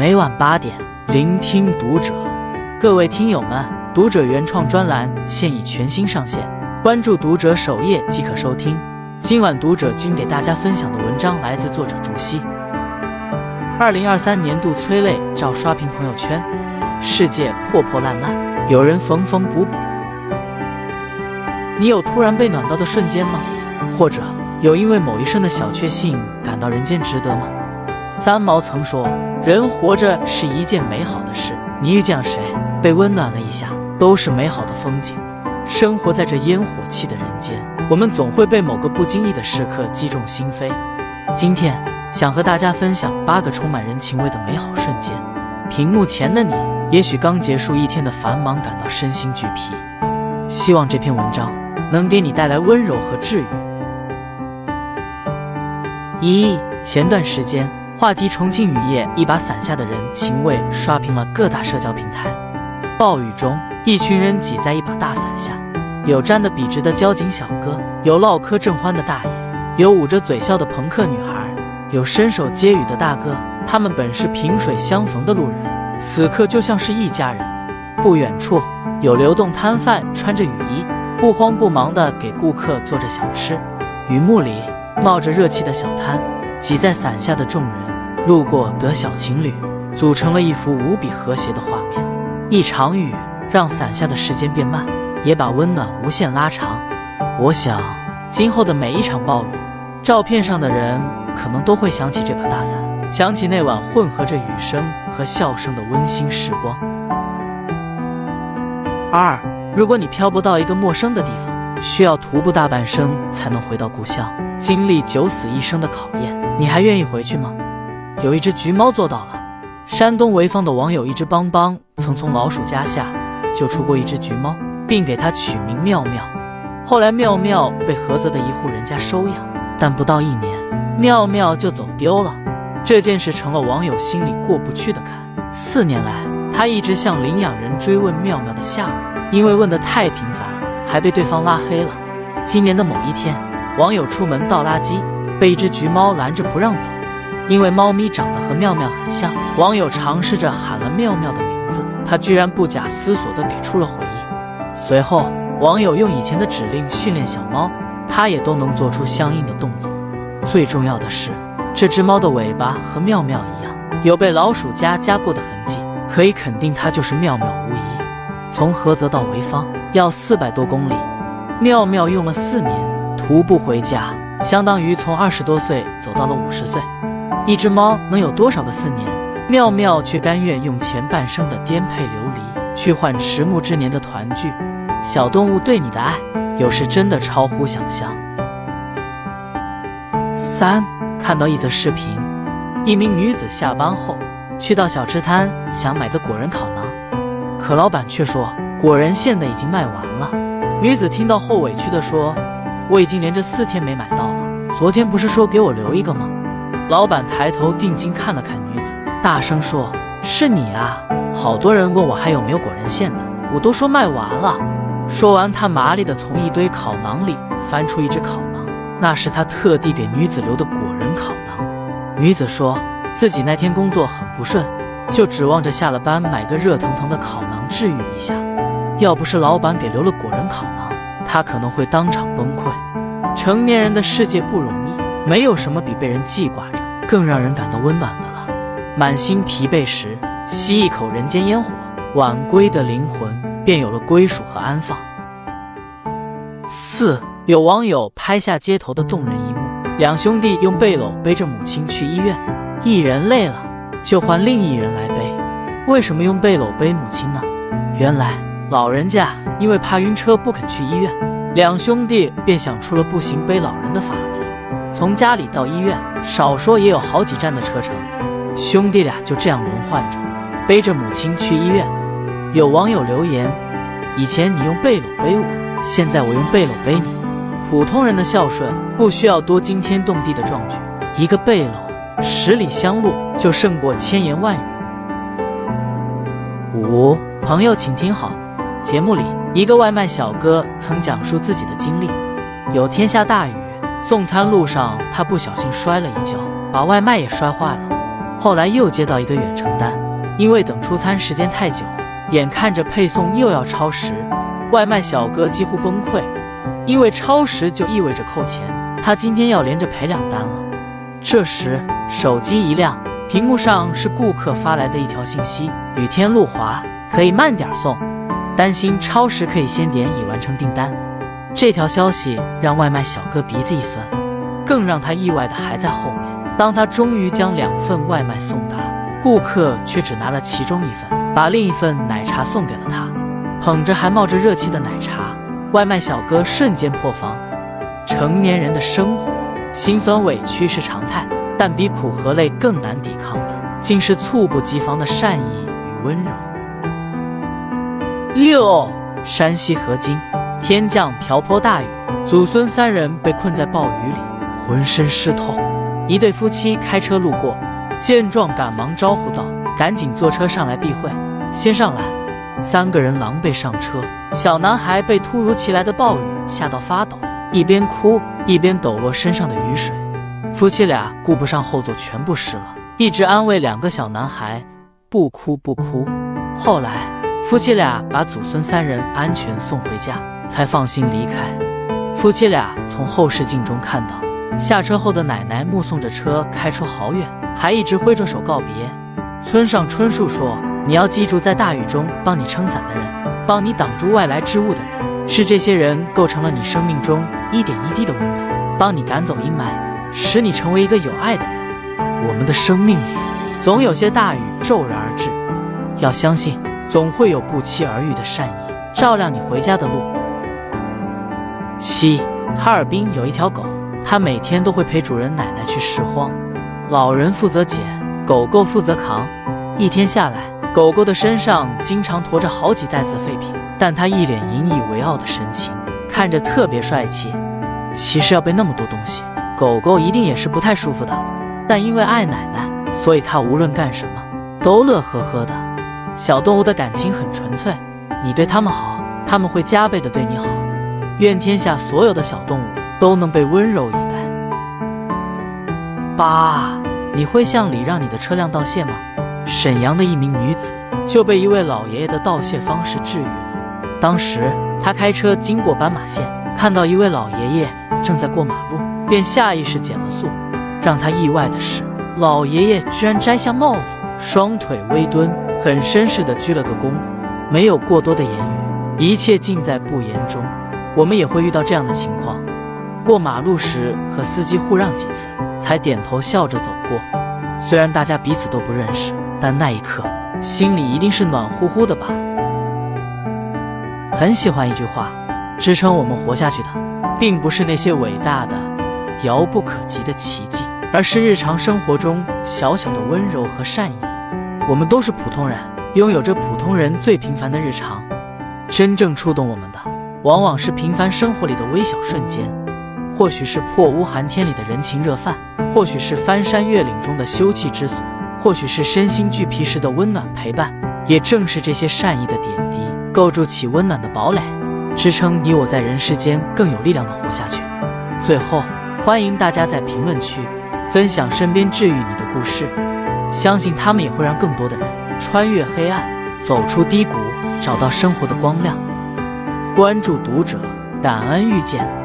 每晚八点，聆听读者。各位听友们，读者原创专栏现已全新上线，关注读者首页即可收听。今晚读者君给大家分享的文章来自作者竹溪。二零二三年度催泪照刷屏朋友圈，世界破破烂烂，有人缝缝补补。你有突然被暖到的瞬间吗？或者有因为某一瞬的小确幸感到人间值得吗？三毛曾说：“人活着是一件美好的事，你遇见了谁，被温暖了一下，都是美好的风景。”生活在这烟火气的人间，我们总会被某个不经意的时刻击中心扉。今天想和大家分享八个充满人情味的美好瞬间。屏幕前的你，也许刚结束一天的繁忙，感到身心俱疲。希望这篇文章能给你带来温柔和治愈。一前段时间，话题“重庆雨夜，一把伞下的人情味”刷屏了各大社交平台。暴雨中，一群人挤在一把大伞下，有站得笔直的交警小哥，有唠嗑正欢的大爷，有捂着嘴笑的朋克女孩，有伸手接雨的大哥。他们本是萍水相逢的路人，此刻就像是一家人。不远处，有流动摊贩穿着雨衣，不慌不忙地给顾客做着小吃。雨幕里。冒着热气的小摊，挤在伞下的众人，路过的小情侣，组成了一幅无比和谐的画面。一场雨让伞下的时间变慢，也把温暖无限拉长。我想，今后的每一场暴雨，照片上的人可能都会想起这把大伞，想起那晚混合着雨声和笑声的温馨时光。二，如果你漂泊到一个陌生的地方，需要徒步大半生才能回到故乡。经历九死一生的考验，你还愿意回去吗？有一只橘猫做到了。山东潍坊的网友一只邦邦曾从老鼠家下救出过一只橘猫，并给它取名妙妙。后来妙妙被菏泽的一户人家收养，但不到一年，妙妙就走丢了。这件事成了网友心里过不去的坎。四年来，他一直向领养人追问妙妙的下落，因为问得太频繁，还被对方拉黑了。今年的某一天。网友出门倒垃圾，被一只橘猫拦着不让走，因为猫咪长得和妙妙很像。网友尝试着喊了妙妙的名字，它居然不假思索地给出了回应。随后，网友用以前的指令训练小猫，它也都能做出相应的动作。最重要的是，这只猫的尾巴和妙妙一样，有被老鼠夹夹过的痕迹，可以肯定它就是妙妙无疑。从菏泽到潍坊要四百多公里，妙妙用了四年。徒步回家，相当于从二十多岁走到了五十岁。一只猫能有多少个四年？妙妙却甘愿用前半生的颠沛流离，去换迟暮之年的团聚。小动物对你的爱，有时真的超乎想象。三，看到一则视频，一名女子下班后去到小吃摊，想买个果仁烤馕，可老板却说果仁现的已经卖完了。女子听到后委屈地说。我已经连着四天没买到了，昨天不是说给我留一个吗？老板抬头定睛看了看女子，大声说：“是你啊！好多人问我还有没有果仁馅的，我都说卖完了。”说完，他麻利地从一堆烤馕里翻出一只烤馕，那是他特地给女子留的果仁烤馕。女子说自己那天工作很不顺，就指望着下了班买个热腾腾的烤馕治愈一下。要不是老板给留了果仁烤馕，他可能会当场崩溃。成年人的世界不容易，没有什么比被人记挂着更让人感到温暖的了。满心疲惫时，吸一口人间烟火，晚归的灵魂便有了归属和安放。四有网友拍下街头的动人一幕：两兄弟用背篓背着母亲去医院，一人累了就换另一人来背。为什么用背篓背母亲呢？原来。老人家因为怕晕车不肯去医院，两兄弟便想出了步行背老人的法子。从家里到医院，少说也有好几站的车程，兄弟俩就这样轮换着背着母亲去医院。有网友留言：“以前你用背篓背我，现在我用背篓背你。”普通人的孝顺不需要多惊天动地的壮举，一个背篓，十里香路就胜过千言万语。五朋友，请听好。节目里，一个外卖小哥曾讲述自己的经历：有天下大雨，送餐路上他不小心摔了一跤，把外卖也摔坏了。后来又接到一个远程单，因为等出餐时间太久，眼看着配送又要超时，外卖小哥几乎崩溃。因为超时就意味着扣钱，他今天要连着赔两单了。这时手机一亮，屏幕上是顾客发来的一条信息：“雨天路滑，可以慢点送。担心超时可以先点已完成订单。”这条消息让外卖小哥鼻子一酸，更让他意外的还在后面。当他终于将两份外卖送达，顾客却只拿了其中一份，把另一份奶茶送给了他。捧着还冒着热气的奶茶，外卖小哥瞬间破防。成年人的生活，心酸委屈是常态，但比苦和累更难抵抗的，竟是猝不及防的善意与温柔。六，山西河津。天降瓢泼大雨，祖孙三人被困在暴雨里，浑身湿透。一对夫妻开车路过，见状赶忙招呼道：“赶紧坐车上来避讳，先上来。”三个人狼狈上车。小男孩被突如其来的暴雨吓到发抖，一边哭一边抖落身上的雨水。夫妻俩顾不上后座全部湿了，一直安慰两个小男孩：“不哭不哭。”后来，夫妻俩把祖孙三人安全送回家。才放心离开。夫妻俩从后视镜中看到，下车后的奶奶目送着车开出好远，还一直挥着手告别。村上春树说：“你要记住，在大雨中帮你撑伞的人，帮你挡住外来之物的人，是这些人构成了你生命中一点一滴的温暖，帮你赶走阴霾，使你成为一个有爱的人。我们的生命里，总有些大雨骤然而至，要相信，总会有不期而遇的善意，照亮你回家的路。”七，哈尔滨有一条狗，它每天都会陪主人奶奶去拾荒，老人负责捡，狗狗负责扛。一天下来，狗狗的身上经常驮着好几袋子废品，但它一脸引以为傲的神情，看着特别帅气。其实要背那么多东西，狗狗一定也是不太舒服的，但因为爱奶奶，所以它无论干什么都乐呵呵的。小动物的感情很纯粹，你对它们好，它们会加倍的对你好。愿天下所有的小动物都能被温柔以待。八，你会向礼让你的车辆道谢吗？沈阳的一名女子就被一位老爷爷的道谢方式治愈了。当时她开车经过斑马线，看到一位老爷爷正在过马路，便下意识减了速。让她意外的是，老爷爷居然摘下帽子，双腿微蹲，很绅士的鞠了个躬，没有过多的言语，一切尽在不言中。我们也会遇到这样的情况，过马路时和司机互让几次，才点头笑着走过。虽然大家彼此都不认识，但那一刻心里一定是暖乎乎的吧。很喜欢一句话，支撑我们活下去的，并不是那些伟大的、遥不可及的奇迹，而是日常生活中小小的温柔和善意。我们都是普通人，拥有着普通人最平凡的日常，真正触动我们的。往往是平凡生活里的微小瞬间，或许是破屋寒天里的人情热饭，或许是翻山越岭中的休憩之所，或许是身心俱疲时的温暖陪伴。也正是这些善意的点滴，构筑起温暖的堡垒，支撑你我在人世间更有力量的活下去。最后，欢迎大家在评论区分享身边治愈你的故事，相信他们也会让更多的人穿越黑暗，走出低谷，找到生活的光亮。关注读者，感恩遇见。